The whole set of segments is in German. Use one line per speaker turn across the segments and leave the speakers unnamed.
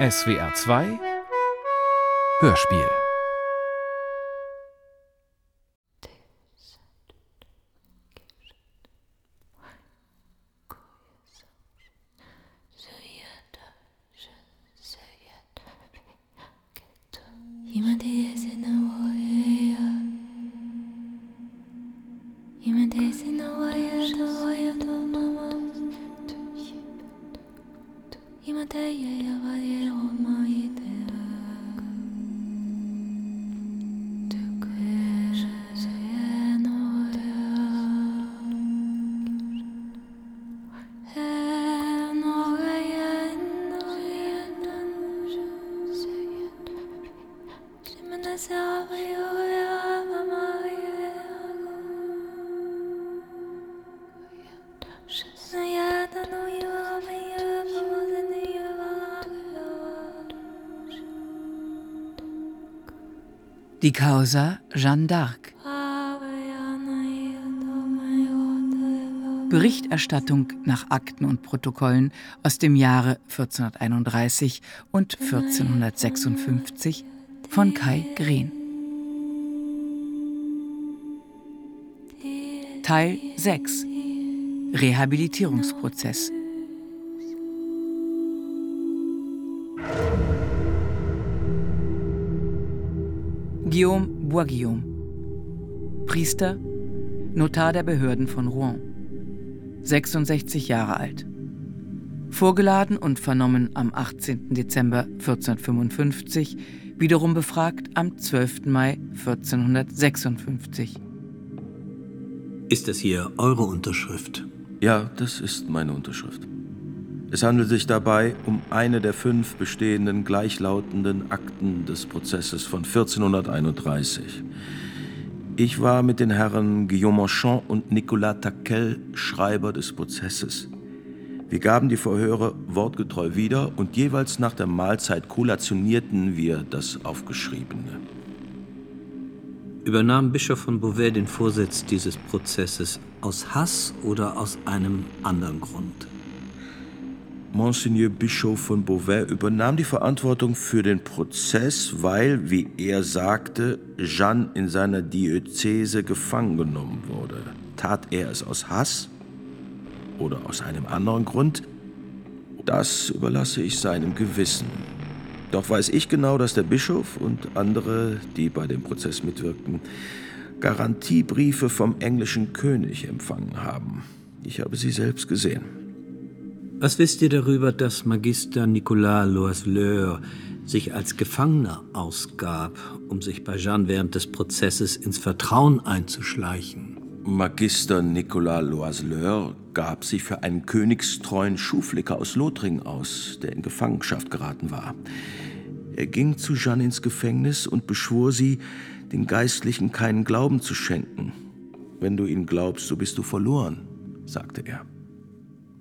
SWR 2 Hörspiel
Die Causa Jeanne d'Arc. Berichterstattung nach Akten und Protokollen aus dem Jahre 1431 und 1456 von Kai Green. Teil 6 Rehabilitierungsprozess Guillaume Boisguillaume, Priester, Notar der Behörden von Rouen, 66 Jahre alt. Vorgeladen und vernommen am 18. Dezember 1455, wiederum befragt am 12. Mai 1456.
Ist das hier eure Unterschrift?
Ja, das ist meine Unterschrift. Es handelt sich dabei um eine der fünf bestehenden gleichlautenden Akten des Prozesses von 1431. Ich war mit den Herren Guillaume Marchand und Nicolas Taquel Schreiber des Prozesses. Wir gaben die Verhöre wortgetreu wieder und jeweils nach der Mahlzeit kollationierten wir das Aufgeschriebene.
Übernahm Bischof von Beauvais den Vorsitz dieses Prozesses aus Hass oder aus einem anderen Grund?
Monseigneur Bischof von Beauvais übernahm die Verantwortung für den Prozess, weil, wie er sagte, Jeanne in seiner Diözese gefangen genommen wurde. Tat er es aus Hass oder aus einem anderen Grund? Das überlasse ich seinem Gewissen. Doch weiß ich genau, dass der Bischof und andere, die bei dem Prozess mitwirkten, Garantiebriefe vom englischen König empfangen haben. Ich habe sie selbst gesehen.
Was wisst ihr darüber, dass Magister Nicolas Loiseleur sich als Gefangener ausgab, um sich bei Jeanne während des Prozesses ins Vertrauen einzuschleichen?
Magister Nicolas Loiseleur gab sich für einen königstreuen Schuhflicker aus Lothringen aus, der in Gefangenschaft geraten war. Er ging zu Jeanne ins Gefängnis und beschwor sie, den Geistlichen keinen Glauben zu schenken. Wenn du ihn glaubst, so bist du verloren, sagte er.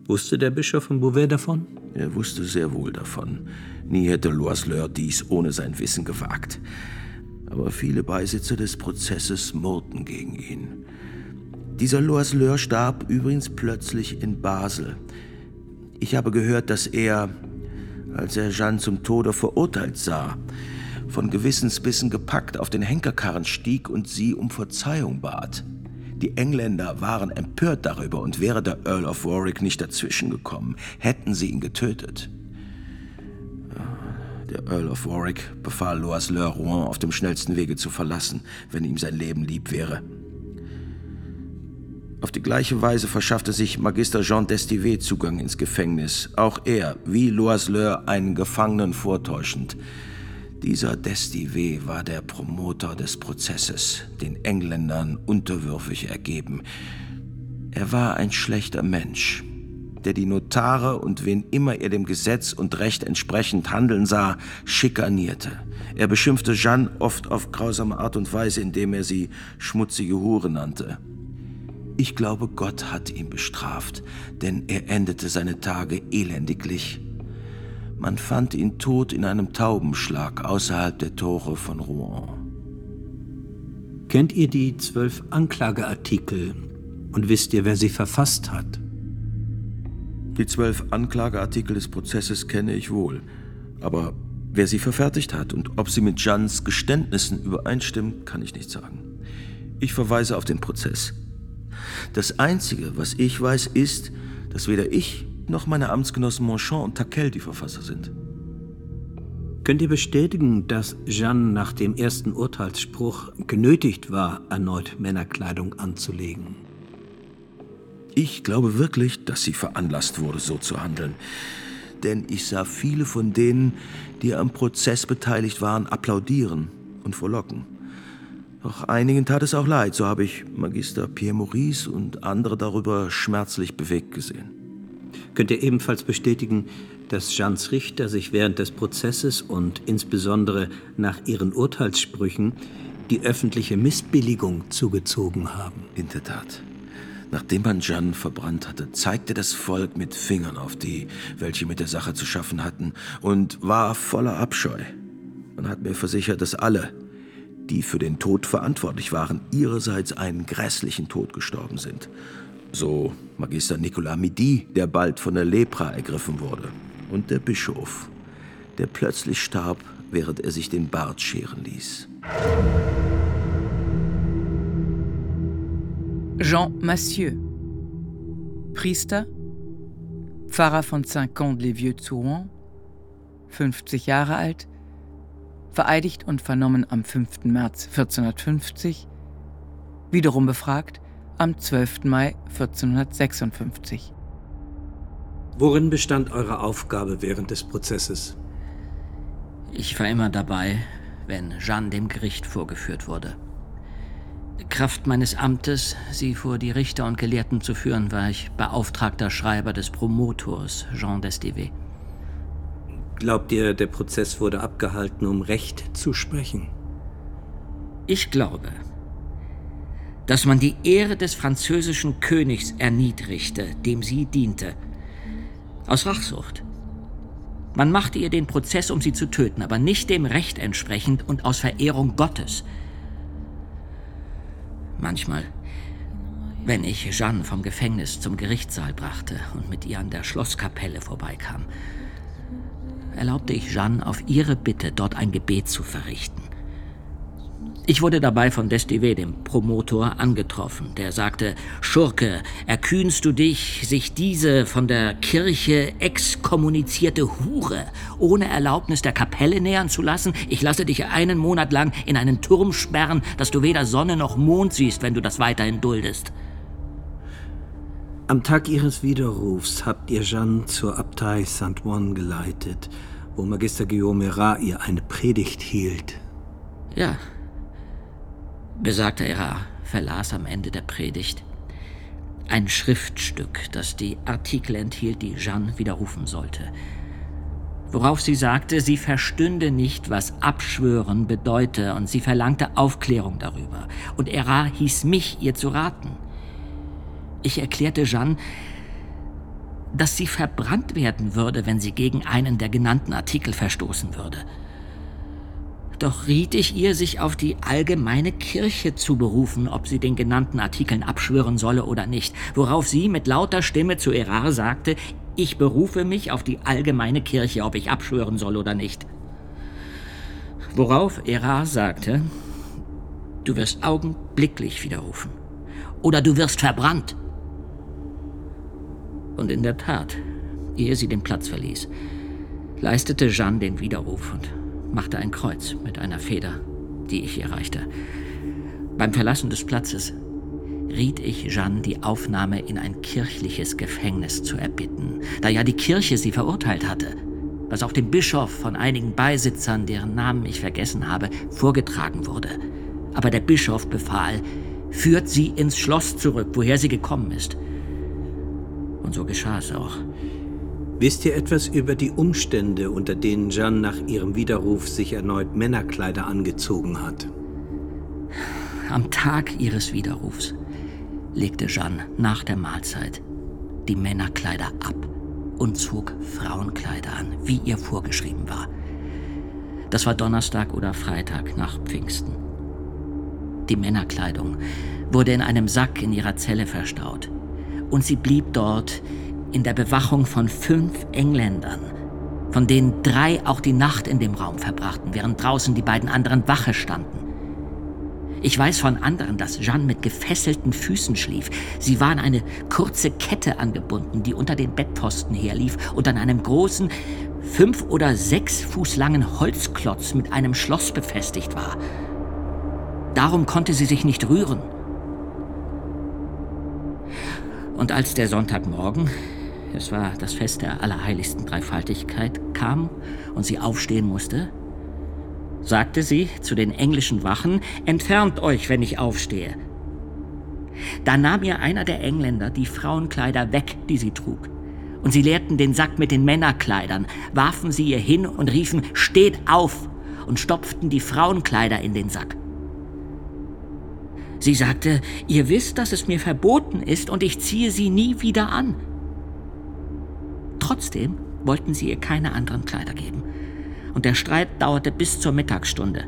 Wusste der Bischof von Beauvais davon?
Er wusste sehr wohl davon. Nie hätte Loiseleur dies ohne sein Wissen gewagt. Aber viele Beisitzer des Prozesses murrten gegen ihn. Dieser Loiseleur starb übrigens plötzlich in Basel. Ich habe gehört, dass er, als er Jeanne zum Tode verurteilt sah, von Gewissensbissen gepackt auf den Henkerkarren stieg und sie um Verzeihung bat. Die Engländer waren empört darüber und wäre der Earl of Warwick nicht dazwischen gekommen, hätten sie ihn getötet. Der Earl of Warwick befahl Loiseleur Rouen auf dem schnellsten Wege zu verlassen, wenn ihm sein Leben lieb wäre. Auf die gleiche Weise verschaffte sich Magister Jean d'Estivée Zugang ins Gefängnis. Auch er, wie Loiseleur, einen Gefangenen vortäuschend. Dieser Destivee war der Promoter des Prozesses, den Engländern unterwürfig ergeben. Er war ein schlechter Mensch, der die Notare und wen immer er dem Gesetz und Recht entsprechend handeln sah, schikanierte. Er beschimpfte Jeanne oft auf grausame Art und Weise, indem er sie schmutzige Hure nannte. Ich glaube, Gott hat ihn bestraft, denn er endete seine Tage elendiglich man fand ihn tot in einem Taubenschlag außerhalb der Tore von Rouen.
Kennt ihr die zwölf Anklageartikel und wisst ihr, wer sie verfasst hat?
Die zwölf Anklageartikel des Prozesses kenne ich wohl. Aber wer sie verfertigt hat und ob sie mit Jeannes Geständnissen übereinstimmt, kann ich nicht sagen. Ich verweise auf den Prozess. Das Einzige, was ich weiß, ist, dass weder ich noch meine Amtsgenossen Monchon und Taquel die Verfasser sind.
Könnt ihr bestätigen, dass Jeanne nach dem ersten Urteilsspruch genötigt war, erneut Männerkleidung anzulegen?
Ich glaube wirklich, dass sie veranlasst wurde, so zu handeln. Denn ich sah viele von denen, die am Prozess beteiligt waren, applaudieren und frohlocken. Doch einigen tat es auch leid, so habe ich Magister Pierre Maurice und andere darüber schmerzlich bewegt gesehen.
Könnt ebenfalls bestätigen, dass Jeans Richter sich während des Prozesses und insbesondere nach ihren Urteilssprüchen die öffentliche Missbilligung zugezogen haben?
In der Tat. Nachdem man Jeanne verbrannt hatte, zeigte das Volk mit Fingern auf die, welche mit der Sache zu schaffen hatten, und war voller Abscheu. Man hat mir versichert, dass alle, die für den Tod verantwortlich waren, ihrerseits einen grässlichen Tod gestorben sind. So Magister Nicolas Midi, der bald von der Lepra ergriffen wurde, und der Bischof, der plötzlich starb, während er sich den Bart scheren ließ.
Jean Massieu, Priester, Pfarrer von Rouen, 50 Jahre alt, vereidigt und vernommen am 5. März 1450, wiederum befragt am 12. Mai 1456.
Worin bestand eure Aufgabe während des Prozesses?
Ich war immer dabei, wenn Jeanne dem Gericht vorgeführt wurde. Kraft meines Amtes, sie vor die Richter und Gelehrten zu führen, war ich beauftragter Schreiber des Promotors Jean Destivée.
Glaubt ihr, der Prozess wurde abgehalten, um Recht zu sprechen?
Ich glaube, dass man die Ehre des französischen Königs erniedrigte, dem sie diente. Aus Rachsucht. Man machte ihr den Prozess, um sie zu töten, aber nicht dem Recht entsprechend und aus Verehrung Gottes. Manchmal, wenn ich Jeanne vom Gefängnis zum Gerichtssaal brachte und mit ihr an der Schlosskapelle vorbeikam, erlaubte ich Jeanne auf ihre Bitte, dort ein Gebet zu verrichten. Ich wurde dabei von Destive, dem Promotor, angetroffen. Der sagte, Schurke, erkühnst du dich, sich diese von der Kirche exkommunizierte Hure ohne Erlaubnis der Kapelle nähern zu lassen? Ich lasse dich einen Monat lang in einen Turm sperren, dass du weder Sonne noch Mond siehst, wenn du das weiterhin duldest.
Am Tag ihres Widerrufs habt ihr Jeanne zur Abtei Saint-Ouen geleitet, wo Magister Guillaume Merat ihr eine Predigt hielt.
Ja, Besagter Ära verlas am Ende der Predigt ein Schriftstück, das die Artikel enthielt, die Jeanne widerrufen sollte. Worauf sie sagte, sie verstünde nicht, was Abschwören bedeute, und sie verlangte Aufklärung darüber. Und Era hieß mich, ihr zu raten. Ich erklärte Jeanne, dass sie verbrannt werden würde, wenn sie gegen einen der genannten Artikel verstoßen würde. Doch riet ich ihr, sich auf die allgemeine Kirche zu berufen, ob sie den genannten Artikeln abschwören solle oder nicht, worauf sie mit lauter Stimme zu Erard sagte, ich berufe mich auf die allgemeine Kirche, ob ich abschwören soll oder nicht. Worauf Erard sagte, du wirst augenblicklich widerrufen oder du wirst verbrannt. Und in der Tat, ehe sie den Platz verließ, leistete Jeanne den Widerruf und machte ein Kreuz mit einer Feder, die ich ihr reichte. Beim Verlassen des Platzes riet ich Jeanne, die Aufnahme in ein kirchliches Gefängnis zu erbitten, da ja die Kirche sie verurteilt hatte, was auch dem Bischof von einigen Beisitzern, deren Namen ich vergessen habe, vorgetragen wurde. Aber der Bischof befahl, führt sie ins Schloss zurück, woher sie gekommen ist. Und so geschah es auch.
Wisst ihr etwas über die Umstände, unter denen Jeanne nach ihrem Widerruf sich erneut Männerkleider angezogen hat?
Am Tag ihres Widerrufs legte Jeanne nach der Mahlzeit die Männerkleider ab und zog Frauenkleider an, wie ihr vorgeschrieben war. Das war Donnerstag oder Freitag nach Pfingsten. Die Männerkleidung wurde in einem Sack in ihrer Zelle verstaut und sie blieb dort in der Bewachung von fünf Engländern, von denen drei auch die Nacht in dem Raum verbrachten, während draußen die beiden anderen Wache standen. Ich weiß von anderen, dass Jeanne mit gefesselten Füßen schlief. Sie war an eine kurze Kette angebunden, die unter den Bettpfosten herlief und an einem großen, fünf oder sechs Fuß langen Holzklotz mit einem Schloss befestigt war. Darum konnte sie sich nicht rühren. Und als der Sonntagmorgen, es war das Fest der allerheiligsten Dreifaltigkeit, kam und sie aufstehen musste, sagte sie zu den englischen Wachen, entfernt euch, wenn ich aufstehe. Da nahm ihr einer der Engländer die Frauenkleider weg, die sie trug. Und sie leerten den Sack mit den Männerkleidern, warfen sie ihr hin und riefen, steht auf, und stopften die Frauenkleider in den Sack. Sie sagte, ihr wisst, dass es mir verboten ist und ich ziehe sie nie wieder an. Trotzdem wollten sie ihr keine anderen Kleider geben und der Streit dauerte bis zur Mittagsstunde.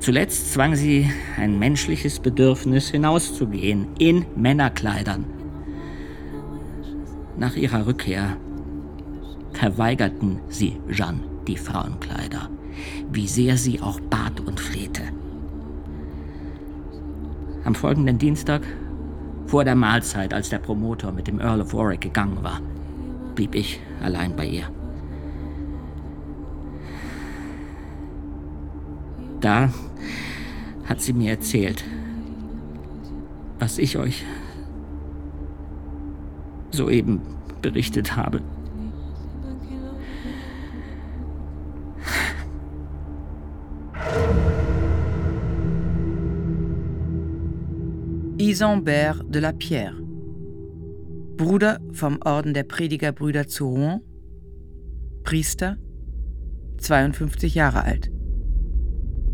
Zuletzt zwang sie ein menschliches Bedürfnis hinauszugehen in Männerkleidern. Nach ihrer Rückkehr verweigerten sie Jeanne die Frauenkleider, wie sehr sie auch bat und flehte. Am folgenden Dienstag, vor der Mahlzeit, als der Promotor mit dem Earl of Warwick gegangen war, blieb ich allein bei ihr. Da hat sie mir erzählt, was ich euch soeben berichtet habe.
Isambert de la Pierre, Bruder vom Orden der Predigerbrüder zu Rouen, Priester, 52 Jahre alt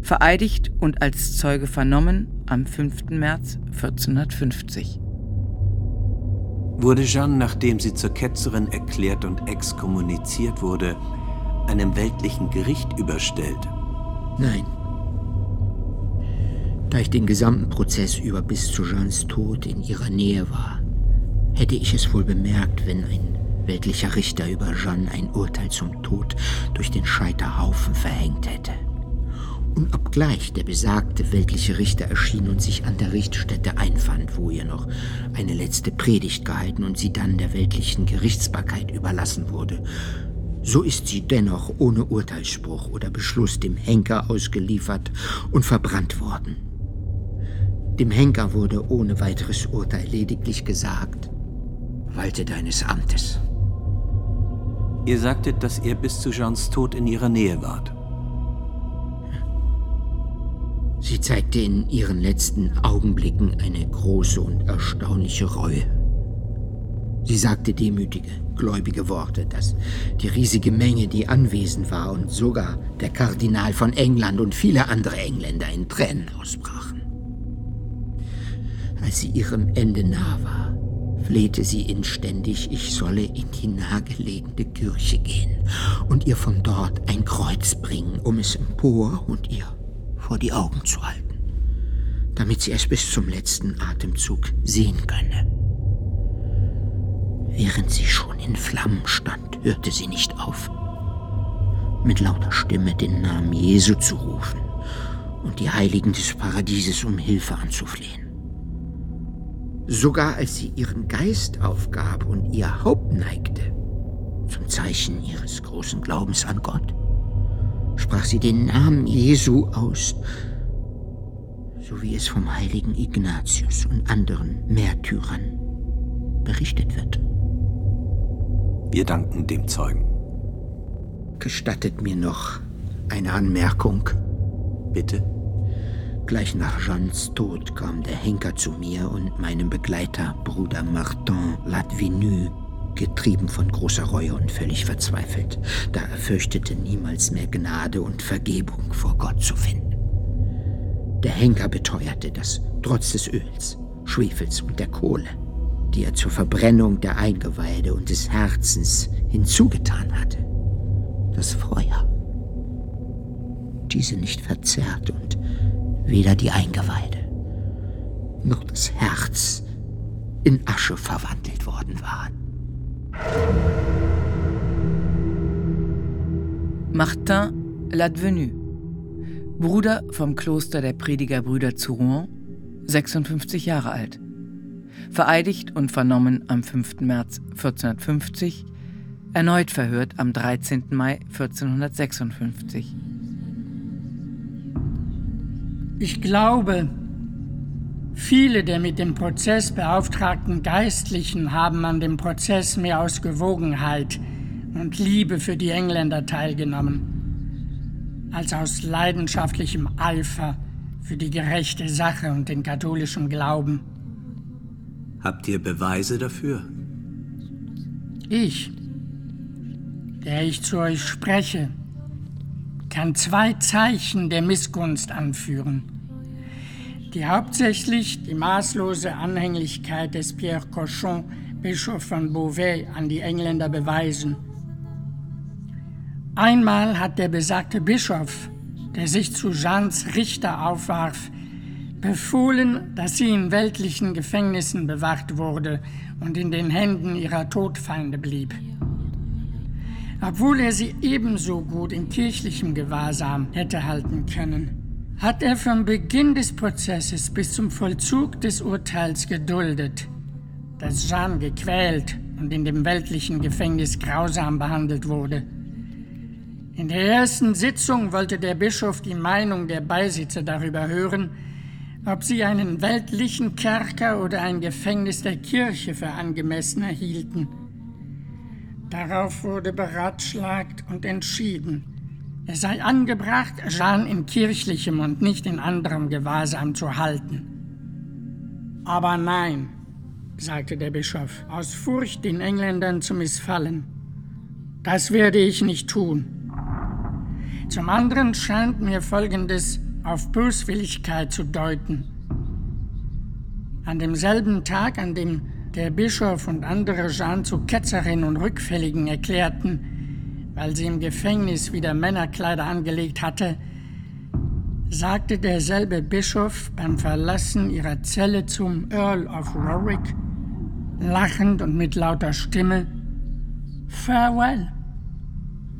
vereidigt und als Zeuge vernommen am 5. März 1450.
Wurde Jeanne, nachdem sie zur Ketzerin erklärt und exkommuniziert wurde, einem weltlichen Gericht überstellt?
Nein. Da ich den gesamten Prozess über bis zu Jeannes Tod in ihrer Nähe war, hätte ich es wohl bemerkt, wenn ein weltlicher Richter über Jeanne ein Urteil zum Tod durch den Scheiterhaufen verhängt hätte. Und obgleich der besagte weltliche Richter erschien und sich an der Richtstätte einfand, wo ihr noch eine letzte Predigt gehalten und sie dann der weltlichen Gerichtsbarkeit überlassen wurde, so ist sie dennoch ohne Urteilsspruch oder Beschluss dem Henker ausgeliefert und verbrannt worden. Dem Henker wurde ohne weiteres Urteil lediglich gesagt, walte deines Amtes.
Ihr sagtet, dass ihr bis zu Jeans Tod in ihrer Nähe wart.
Sie zeigte in ihren letzten Augenblicken eine große und erstaunliche Reue. Sie sagte demütige, gläubige Worte, dass die riesige Menge, die anwesend war und sogar der Kardinal von England und viele andere Engländer in Tränen ausbrachen. Als sie ihrem Ende nah war, flehte sie inständig, ich solle in die nahegelegene Kirche gehen und ihr von dort ein Kreuz bringen, um es empor und ihr vor die Augen zu halten, damit sie es bis zum letzten Atemzug sehen könne. Während sie schon in Flammen stand, hörte sie nicht auf, mit lauter Stimme den Namen Jesu zu rufen und die Heiligen des Paradieses um Hilfe anzuflehen. Sogar als sie ihren Geist aufgab und ihr Haupt neigte, zum Zeichen ihres großen Glaubens an Gott, sprach sie den Namen Jesu aus, so wie es vom heiligen Ignatius und anderen Märtyrern berichtet wird.
Wir danken dem Zeugen.
Gestattet mir noch eine Anmerkung.
Bitte?
Gleich nach Jeans Tod kam der Henker zu mir und meinem Begleiter, Bruder Martin Ladvenu, getrieben von großer Reue und völlig verzweifelt, da er fürchtete, niemals mehr Gnade und Vergebung vor Gott zu finden. Der Henker beteuerte, dass trotz des Öls, Schwefels und der Kohle, die er zur Verbrennung der Eingeweide und des Herzens hinzugetan hatte, das Feuer diese nicht verzerrt und weder die Eingeweide noch das Herz in Asche verwandelt worden waren.
Martin Ladvenu, Bruder vom Kloster der Predigerbrüder zu Rouen, 56 Jahre alt. Vereidigt und vernommen am 5. März 1450, erneut verhört am 13. Mai 1456.
Ich glaube, viele der mit dem Prozess beauftragten Geistlichen haben an dem Prozess mehr aus Gewogenheit und Liebe für die Engländer teilgenommen, als aus leidenschaftlichem Eifer für die gerechte Sache und den katholischen Glauben.
Habt ihr Beweise dafür?
Ich, der ich zu euch spreche, kann zwei Zeichen der Missgunst anführen die hauptsächlich die maßlose Anhänglichkeit des Pierre Cochon, Bischof von Beauvais, an die Engländer beweisen. Einmal hat der besagte Bischof, der sich zu Jeans Richter aufwarf, befohlen, dass sie in weltlichen Gefängnissen bewacht wurde und in den Händen ihrer Todfeinde blieb. Obwohl er sie ebenso gut in kirchlichem Gewahrsam hätte halten können hat er vom Beginn des Prozesses bis zum Vollzug des Urteils geduldet, dass Jean gequält und in dem weltlichen Gefängnis grausam behandelt wurde. In der ersten Sitzung wollte der Bischof die Meinung der Beisitzer darüber hören, ob sie einen weltlichen Kerker oder ein Gefängnis der Kirche für angemessen erhielten. Darauf wurde beratschlagt und entschieden. Es sei angebracht, Jean in kirchlichem und nicht in anderem Gewahrsam zu halten. Aber nein, sagte der Bischof, aus Furcht, den Engländern zu missfallen. Das werde ich nicht tun. Zum anderen scheint mir Folgendes auf Böswilligkeit zu deuten. An demselben Tag, an dem der Bischof und andere Jean zu Ketzerin und Rückfälligen erklärten, weil sie im Gefängnis wieder Männerkleider angelegt hatte, sagte derselbe Bischof beim Verlassen ihrer Zelle zum Earl of Warwick, lachend und mit lauter Stimme, Farewell,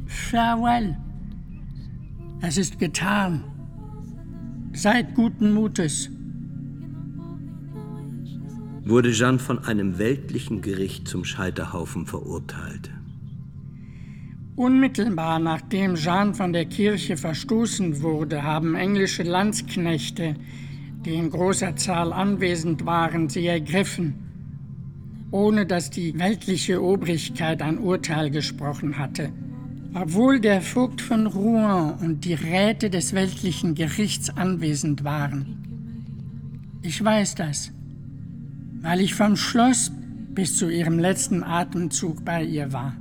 farewell. Es ist getan. Seid guten Mutes.
Wurde Jeanne von einem weltlichen Gericht zum Scheiterhaufen verurteilt.
Unmittelbar nachdem Jean von der Kirche verstoßen wurde, haben englische Landsknechte, die in großer Zahl anwesend waren, sie ergriffen, ohne dass die weltliche Obrigkeit ein Urteil gesprochen hatte. Obwohl der Vogt von Rouen und die Räte des weltlichen Gerichts anwesend waren. Ich weiß das, weil ich vom Schloss bis zu ihrem letzten Atemzug bei ihr war.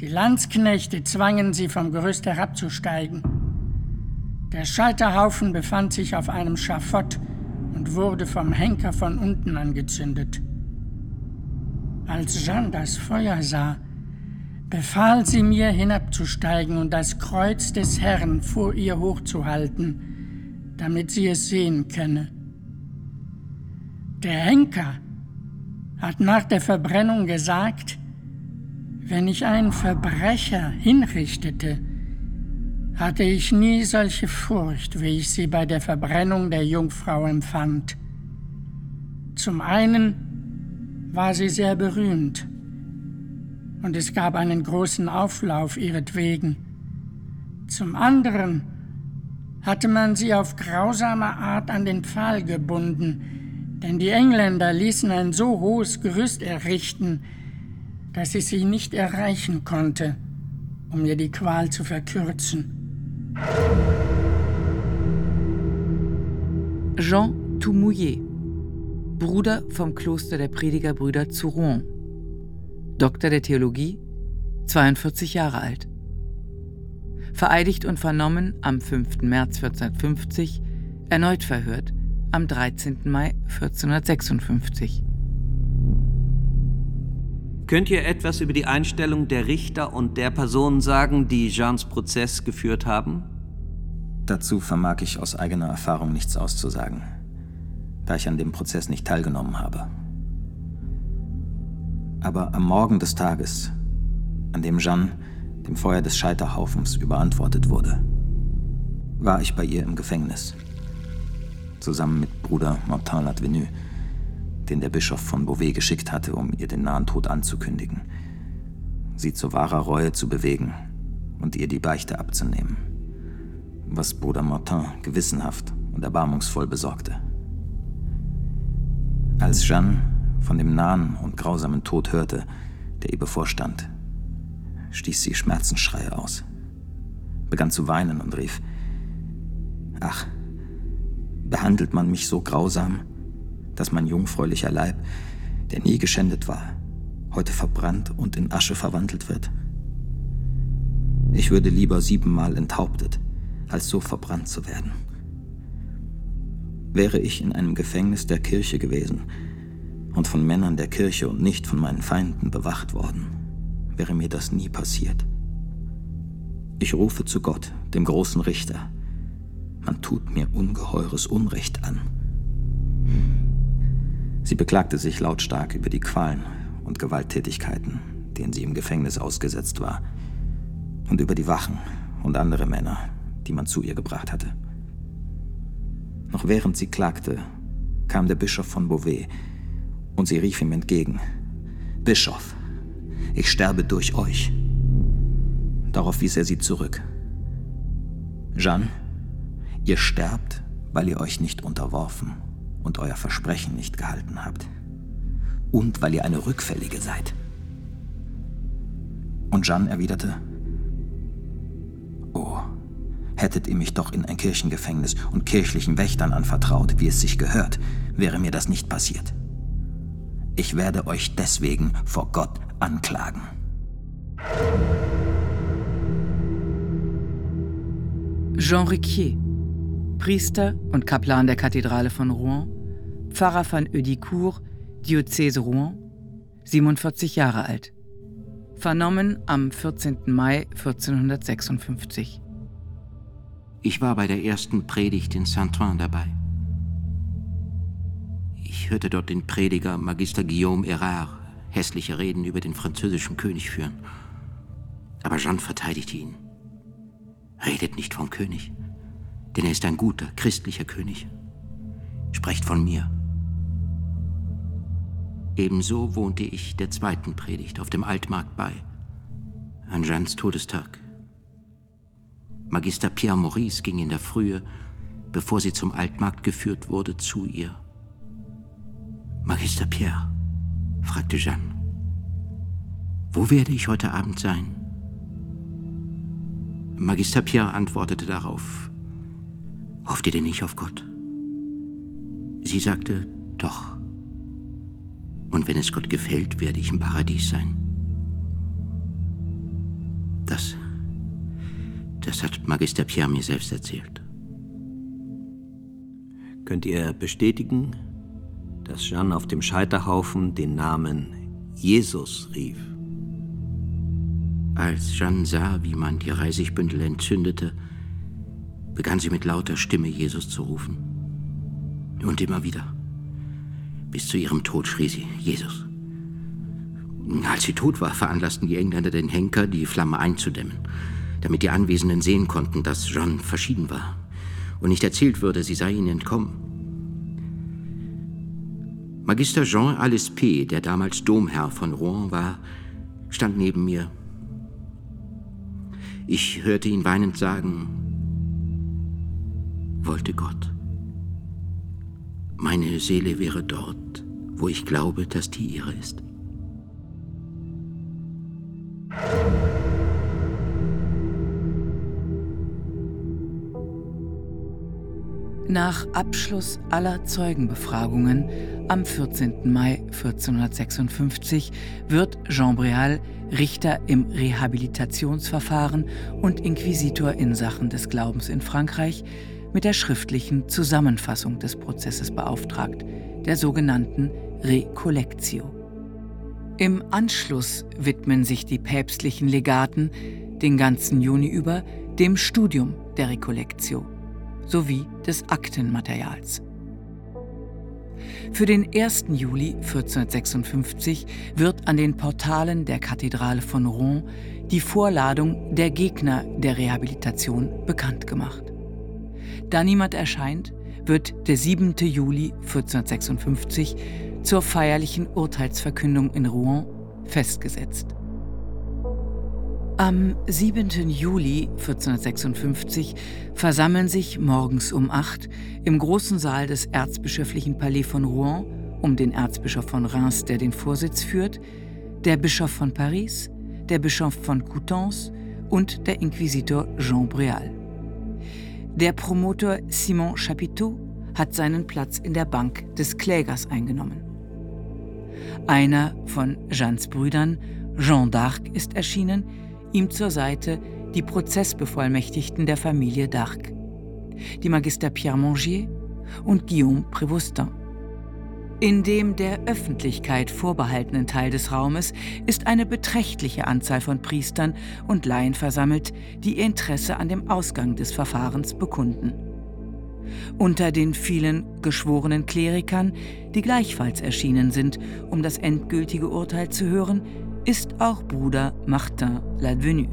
Die Landsknechte zwangen sie vom Gerüst herabzusteigen. Der Scheiterhaufen befand sich auf einem Schafott und wurde vom Henker von unten angezündet. Als Jeanne das Feuer sah, befahl sie mir hinabzusteigen und das Kreuz des Herrn vor ihr hochzuhalten, damit sie es sehen könne. Der Henker hat nach der Verbrennung gesagt, wenn ich einen Verbrecher hinrichtete, hatte ich nie solche Furcht, wie ich sie bei der Verbrennung der Jungfrau empfand. Zum einen war sie sehr berühmt und es gab einen großen Auflauf ihretwegen. Zum anderen hatte man sie auf grausame Art an den Pfahl gebunden, denn die Engländer ließen ein so hohes Gerüst errichten, dass ich sie nicht erreichen konnte, um mir die Qual zu verkürzen.
Jean Toumouillet, Bruder vom Kloster der Predigerbrüder zu Rouen, Doktor der Theologie, 42 Jahre alt. Vereidigt und vernommen am 5. März 1450, erneut verhört am 13. Mai 1456.
Könnt ihr etwas über die Einstellung der Richter und der Personen sagen, die Jeans Prozess geführt haben?
Dazu vermag ich aus eigener Erfahrung nichts auszusagen, da ich an dem Prozess nicht teilgenommen habe. Aber am Morgen des Tages, an dem Jeanne, dem Feuer des Scheiterhaufens überantwortet wurde, war ich bei ihr im Gefängnis. Zusammen mit Bruder Martin Ladvenu, den der Bischof von Beauvais geschickt hatte, um ihr den nahen Tod anzukündigen, sie zu wahrer Reue zu bewegen und ihr die Beichte abzunehmen, was Bruder Martin gewissenhaft und erbarmungsvoll besorgte. Als Jeanne von dem nahen und grausamen Tod hörte, der ihr bevorstand, stieß sie Schmerzensschreie aus, begann zu weinen und rief, Ach, behandelt man mich so grausam, dass mein jungfräulicher Leib, der nie geschändet war, heute verbrannt und in Asche verwandelt wird? Ich würde lieber siebenmal enthauptet, als so verbrannt zu werden. Wäre ich in einem Gefängnis der Kirche gewesen und von Männern der Kirche und nicht von meinen Feinden bewacht worden, wäre mir das nie passiert. Ich rufe zu Gott, dem großen Richter. Man tut mir ungeheures Unrecht an. Sie beklagte sich lautstark über die Qualen und Gewalttätigkeiten, denen sie im Gefängnis ausgesetzt war, und über die Wachen und andere Männer, die man zu ihr gebracht hatte. Noch während sie klagte, kam der Bischof von Beauvais und sie rief ihm entgegen, Bischof, ich sterbe durch euch. Darauf wies er sie zurück. Jeanne, ihr sterbt, weil ihr euch nicht unterworfen und euer Versprechen nicht gehalten habt. Und weil ihr eine Rückfällige seid. Und Jeanne erwiderte, Oh, hättet ihr mich doch in ein Kirchengefängnis und kirchlichen Wächtern anvertraut, wie es sich gehört, wäre mir das nicht passiert. Ich werde euch deswegen vor Gott anklagen.
Jean Riquier, Priester und Kaplan der Kathedrale von Rouen, Pfarrer von Ödicourt, Diözese Rouen, 47 Jahre alt. Vernommen am 14. Mai 1456.
Ich war bei der ersten Predigt in Saint-Ouen dabei. Ich hörte dort den Prediger Magister Guillaume Erard hässliche Reden über den französischen König führen. Aber Jeanne verteidigte ihn. Redet nicht vom König, denn er ist ein guter, christlicher König. Sprecht von mir. Ebenso wohnte ich der zweiten Predigt auf dem Altmarkt bei, an Jeannes Todestag. Magister Pierre Maurice ging in der Frühe, bevor sie zum Altmarkt geführt wurde, zu ihr. Magister Pierre, fragte Jeanne, wo werde ich heute Abend sein? Magister Pierre antwortete darauf, hofft ihr denn nicht auf Gott? Sie sagte, doch. Und wenn es Gott gefällt, werde ich im Paradies sein. Das, das hat Magister Pierre mir selbst erzählt.
Könnt ihr bestätigen, dass Jeanne auf dem Scheiterhaufen den Namen Jesus rief?
Als Jeanne sah, wie man die Reisigbündel entzündete, begann sie mit lauter Stimme Jesus zu rufen. Und immer wieder. Bis zu ihrem Tod schrie sie, Jesus. Als sie tot war, veranlassten die Engländer den Henker, die Flamme einzudämmen, damit die Anwesenden sehen konnten, dass Jeanne verschieden war und nicht erzählt würde, sie sei ihnen entkommen. Magister Jean Alispé, der damals Domherr von Rouen war, stand neben mir. Ich hörte ihn weinend sagen, wollte Gott. Meine Seele wäre dort, wo ich glaube, dass die ihre ist.
Nach Abschluss aller Zeugenbefragungen am 14. Mai 1456 wird Jean Breal Richter im Rehabilitationsverfahren und Inquisitor in Sachen des Glaubens in Frankreich mit der schriftlichen Zusammenfassung des Prozesses beauftragt, der sogenannten Recollectio. Im Anschluss widmen sich die päpstlichen Legaten den ganzen Juni über dem Studium der Recollectio sowie des Aktenmaterials. Für den 1. Juli 1456 wird an den Portalen der Kathedrale von Rouen die Vorladung der Gegner der Rehabilitation bekannt gemacht. Da niemand erscheint, wird der 7. Juli 1456 zur feierlichen Urteilsverkündung in Rouen festgesetzt. Am 7. Juli 1456 versammeln sich morgens um 8 im großen Saal des erzbischöflichen Palais von Rouen um den Erzbischof von Reims, der den Vorsitz führt, der Bischof von Paris, der Bischof von Coutances und der Inquisitor Jean Bréal. Der Promotor Simon Chapiteau hat seinen Platz in der Bank des Klägers eingenommen. Einer von Jeannes Brüdern, Jean d'Arc, ist erschienen, ihm zur Seite die Prozessbevollmächtigten der Familie d'Arc, die Magister Pierre Mangier und Guillaume Prévostin. In dem der Öffentlichkeit vorbehaltenen Teil des Raumes ist eine beträchtliche Anzahl von Priestern und Laien versammelt, die ihr Interesse an dem Ausgang des Verfahrens bekunden. Unter den vielen geschworenen Klerikern, die gleichfalls erschienen sind, um das endgültige Urteil zu hören, ist auch Bruder Martin Ladvenu.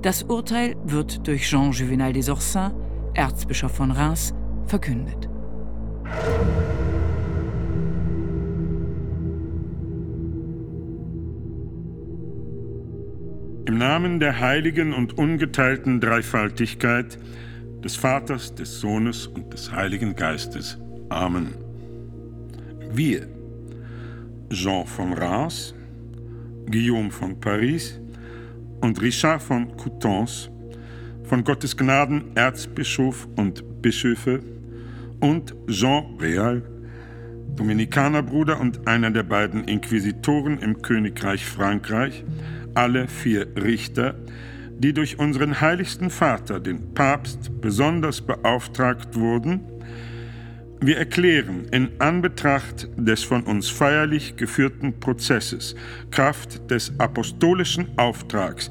Das Urteil wird durch Jean Juvenal des Orsins, Erzbischof von Reims, verkündet.
Im Namen der heiligen und ungeteilten Dreifaltigkeit, des Vaters, des Sohnes und des Heiligen Geistes. Amen. Wir, Jean von Reims, Guillaume von Paris und Richard von Coutances, von Gottes Gnaden Erzbischof und Bischöfe, und Jean Real, Dominikanerbruder und einer der beiden Inquisitoren im Königreich Frankreich, alle vier Richter, die durch unseren heiligsten Vater, den Papst, besonders beauftragt wurden, wir erklären in Anbetracht des von uns feierlich geführten Prozesses, Kraft des apostolischen Auftrags,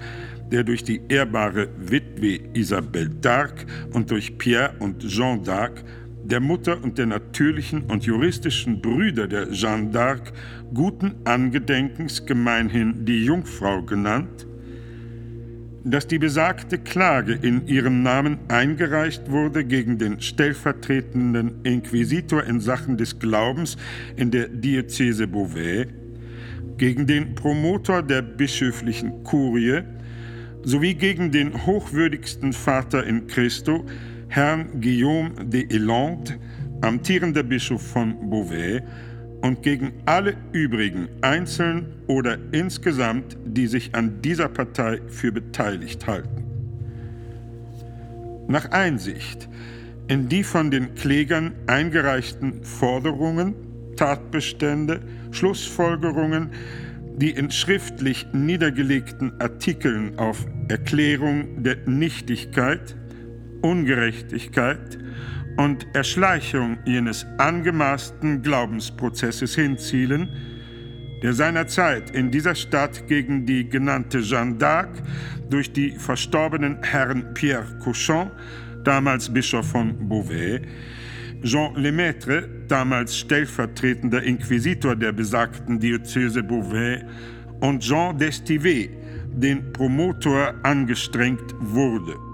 der durch die ehrbare Witwe Isabelle d'Arc und durch Pierre und Jean d'Arc der Mutter und der natürlichen und juristischen Brüder der Jeanne d'Arc guten Angedenkens gemeinhin die Jungfrau genannt, dass die besagte Klage in ihrem Namen eingereicht wurde gegen den stellvertretenden Inquisitor in Sachen des Glaubens in der Diözese Beauvais, gegen den Promotor der bischöflichen Kurie sowie gegen den hochwürdigsten Vater in Christo, Herrn Guillaume de Elande, amtierender Bischof von Beauvais, und gegen alle übrigen einzeln oder insgesamt, die sich an dieser Partei für beteiligt halten. Nach Einsicht in die von den Klägern eingereichten Forderungen, Tatbestände, Schlussfolgerungen, die in schriftlich niedergelegten Artikeln auf Erklärung der Nichtigkeit Ungerechtigkeit und Erschleichung jenes angemaßten Glaubensprozesses hinzielen, der seinerzeit in dieser Stadt gegen die genannte Jeanne d'Arc durch die verstorbenen Herrn Pierre Cochon, damals Bischof von Beauvais, Jean Lemaitre, damals stellvertretender Inquisitor der besagten Diözese Beauvais, und Jean d'Estivé, den Promotor, angestrengt wurde.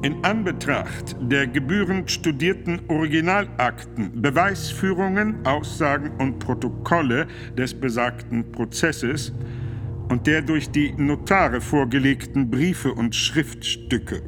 In Anbetracht der gebührend studierten Originalakten, Beweisführungen, Aussagen und Protokolle des besagten Prozesses und der durch die Notare vorgelegten Briefe und Schriftstücke.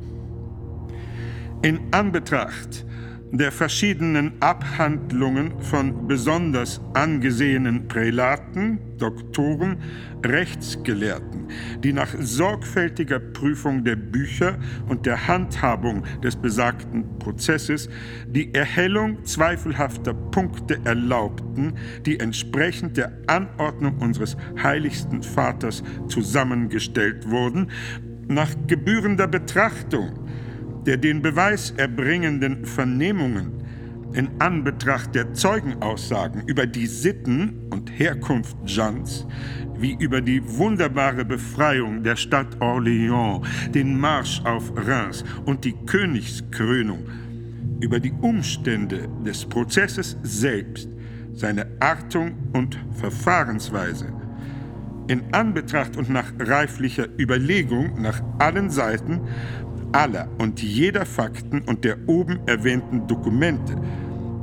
In Anbetracht der verschiedenen Abhandlungen von besonders angesehenen Prälaten, Doktoren, Rechtsgelehrten, die nach sorgfältiger Prüfung der Bücher und der Handhabung des besagten Prozesses die Erhellung zweifelhafter Punkte erlaubten, die entsprechend der Anordnung unseres heiligsten Vaters zusammengestellt wurden, nach gebührender Betrachtung der den Beweis erbringenden Vernehmungen in Anbetracht der Zeugenaussagen über die Sitten und Herkunft Jeans, wie über die wunderbare Befreiung der Stadt Orléans, den Marsch auf Reims und die Königskrönung, über die Umstände des Prozesses selbst, seine Artung und Verfahrensweise, in Anbetracht und nach reiflicher Überlegung nach allen Seiten aller und jeder Fakten und der oben erwähnten Dokumente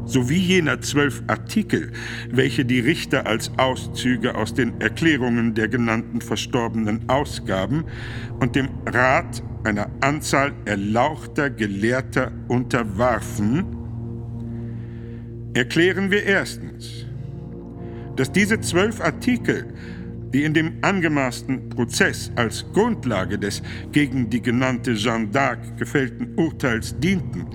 sowie jener zwölf Artikel, welche die Richter als Auszüge aus den Erklärungen der genannten Verstorbenen ausgaben und dem Rat einer Anzahl erlauchter Gelehrter unterwarfen, erklären wir erstens, dass diese zwölf Artikel, die in dem angemaßten Prozess als Grundlage des gegen die genannte Jeanne d'Arc gefällten Urteils dienten,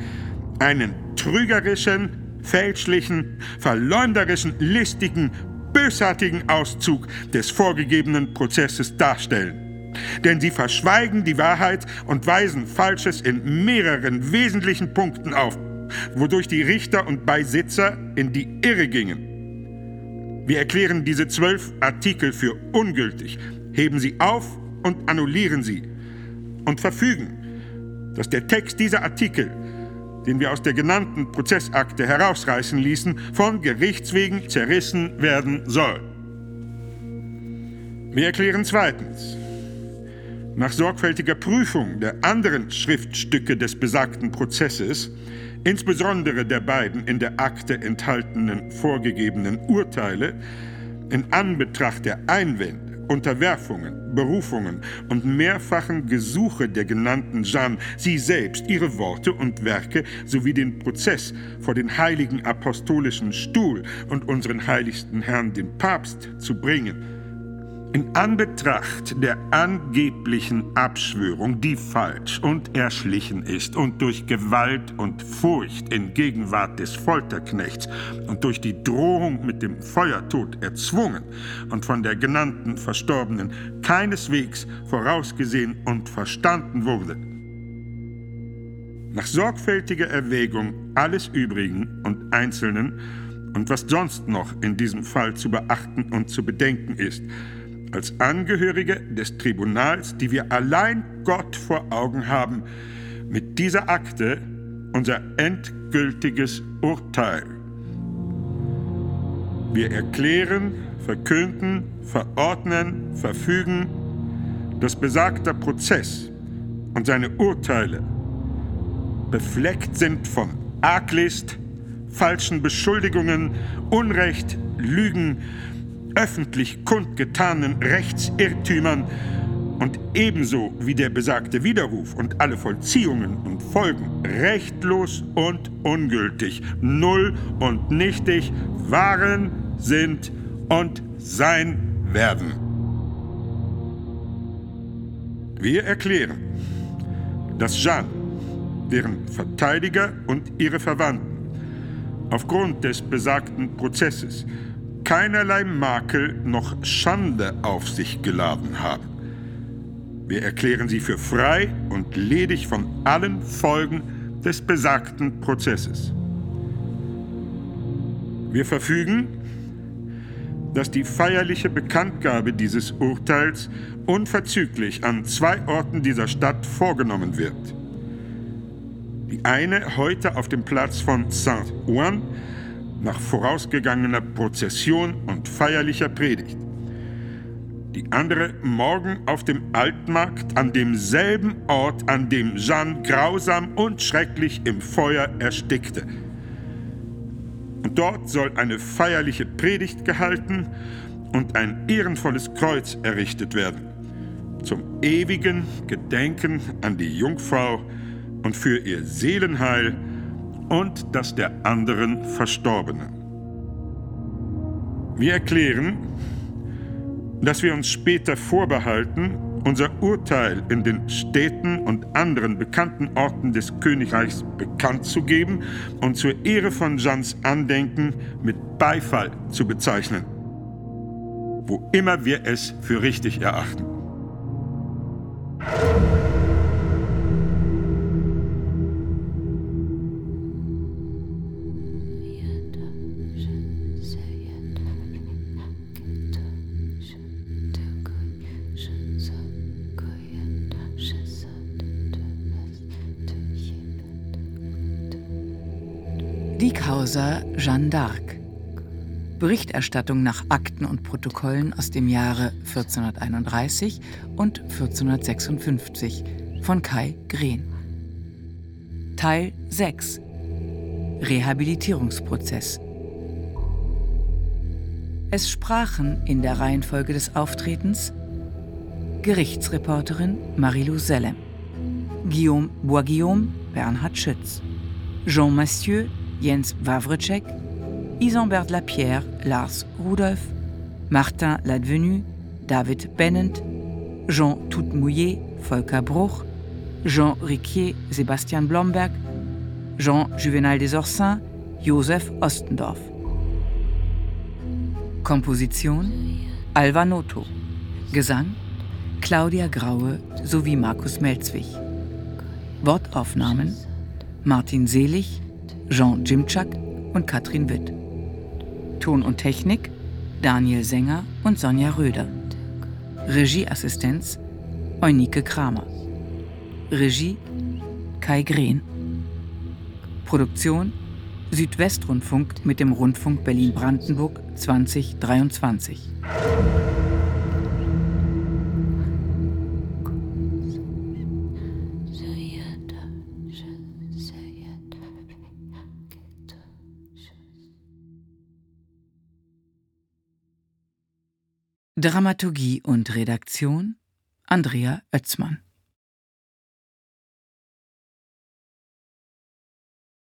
einen trügerischen, fälschlichen, verleumderischen, listigen, bösartigen Auszug des vorgegebenen Prozesses darstellen. Denn sie verschweigen die Wahrheit und weisen Falsches in mehreren wesentlichen Punkten auf, wodurch die Richter und Beisitzer in die Irre gingen. Wir erklären diese zwölf Artikel für ungültig, heben sie auf und annullieren sie und verfügen, dass der Text dieser Artikel den wir aus der genannten Prozessakte herausreißen ließen, von Gerichtswegen zerrissen werden soll. Wir erklären zweitens, nach sorgfältiger Prüfung der anderen Schriftstücke des besagten Prozesses, insbesondere der beiden in der Akte enthaltenen vorgegebenen Urteile, in Anbetracht der Einwände, Unterwerfungen, Berufungen und mehrfachen Gesuche der genannten Jeanne, sie selbst, ihre Worte und Werke sowie den Prozess vor den heiligen apostolischen Stuhl und unseren heiligsten Herrn, den Papst, zu bringen, in Anbetracht der angeblichen Abschwörung, die falsch und erschlichen ist und durch Gewalt und Furcht in Gegenwart des Folterknechts und durch die Drohung mit dem Feuertod erzwungen und von der genannten Verstorbenen keineswegs vorausgesehen und verstanden wurde. Nach sorgfältiger Erwägung alles Übrigen und Einzelnen und was sonst noch in diesem Fall zu beachten und zu bedenken ist, als Angehörige des Tribunals, die wir allein Gott vor Augen haben, mit dieser Akte unser endgültiges Urteil. Wir erklären, verkünden, verordnen, verfügen, dass besagter Prozess und seine Urteile befleckt sind von Arglist, falschen Beschuldigungen, Unrecht, Lügen öffentlich kundgetanen Rechtsirrtümern und ebenso wie der besagte Widerruf und alle Vollziehungen und Folgen rechtlos und ungültig, null und nichtig waren, sind und sein werden. Wir erklären, dass Jeanne, deren Verteidiger und ihre Verwandten aufgrund des besagten Prozesses keinerlei Makel noch Schande auf sich geladen haben. Wir erklären sie für frei und ledig von allen Folgen des besagten Prozesses. Wir verfügen, dass die feierliche Bekanntgabe dieses Urteils unverzüglich an zwei Orten dieser Stadt vorgenommen wird. Die eine heute auf dem Platz von Saint-Ouen nach vorausgegangener Prozession und feierlicher Predigt. Die andere morgen auf dem Altmarkt an demselben Ort, an dem Jeanne grausam und schrecklich im Feuer erstickte. Und dort soll eine feierliche Predigt gehalten und ein ehrenvolles Kreuz errichtet werden, zum ewigen Gedenken an die Jungfrau und für ihr Seelenheil und das der anderen Verstorbenen. Wir erklären, dass wir uns später vorbehalten, unser Urteil in den Städten und anderen bekannten Orten des Königreichs bekannt zu geben und zur Ehre von Jeans Andenken mit Beifall zu bezeichnen, wo immer wir es für richtig erachten.
Jeanne d'Arc. Berichterstattung nach Akten und Protokollen aus dem Jahre 1431 und 1456 von Kai Green. Teil 6 Rehabilitierungsprozess Es sprachen in der Reihenfolge des Auftretens Gerichtsreporterin Marilou Sellem, Guillaume Boisguillaume, Bernhard Schütz, Jean Massieu, Jens Wawritschek, Isambert Lapierre, Lars Rudolph, Martin Ladvenu, David Bennent, Jean Toutmouillet, Volker Bruch, Jean Riquier, Sebastian Blomberg, Jean Juvenal des Orsins, Josef Ostendorf. Komposition Alva Noto. Gesang Claudia Graue sowie Markus Melzwig. Wortaufnahmen Martin Selig, Jean Jimczak und Katrin Witt. Ton und Technik Daniel Sänger und Sonja Röder. Regieassistenz Eunike Kramer. Regie Kai Green. Produktion Südwestrundfunk mit dem Rundfunk Berlin-Brandenburg 2023. Dramaturgie und Redaktion Andrea Oetzmann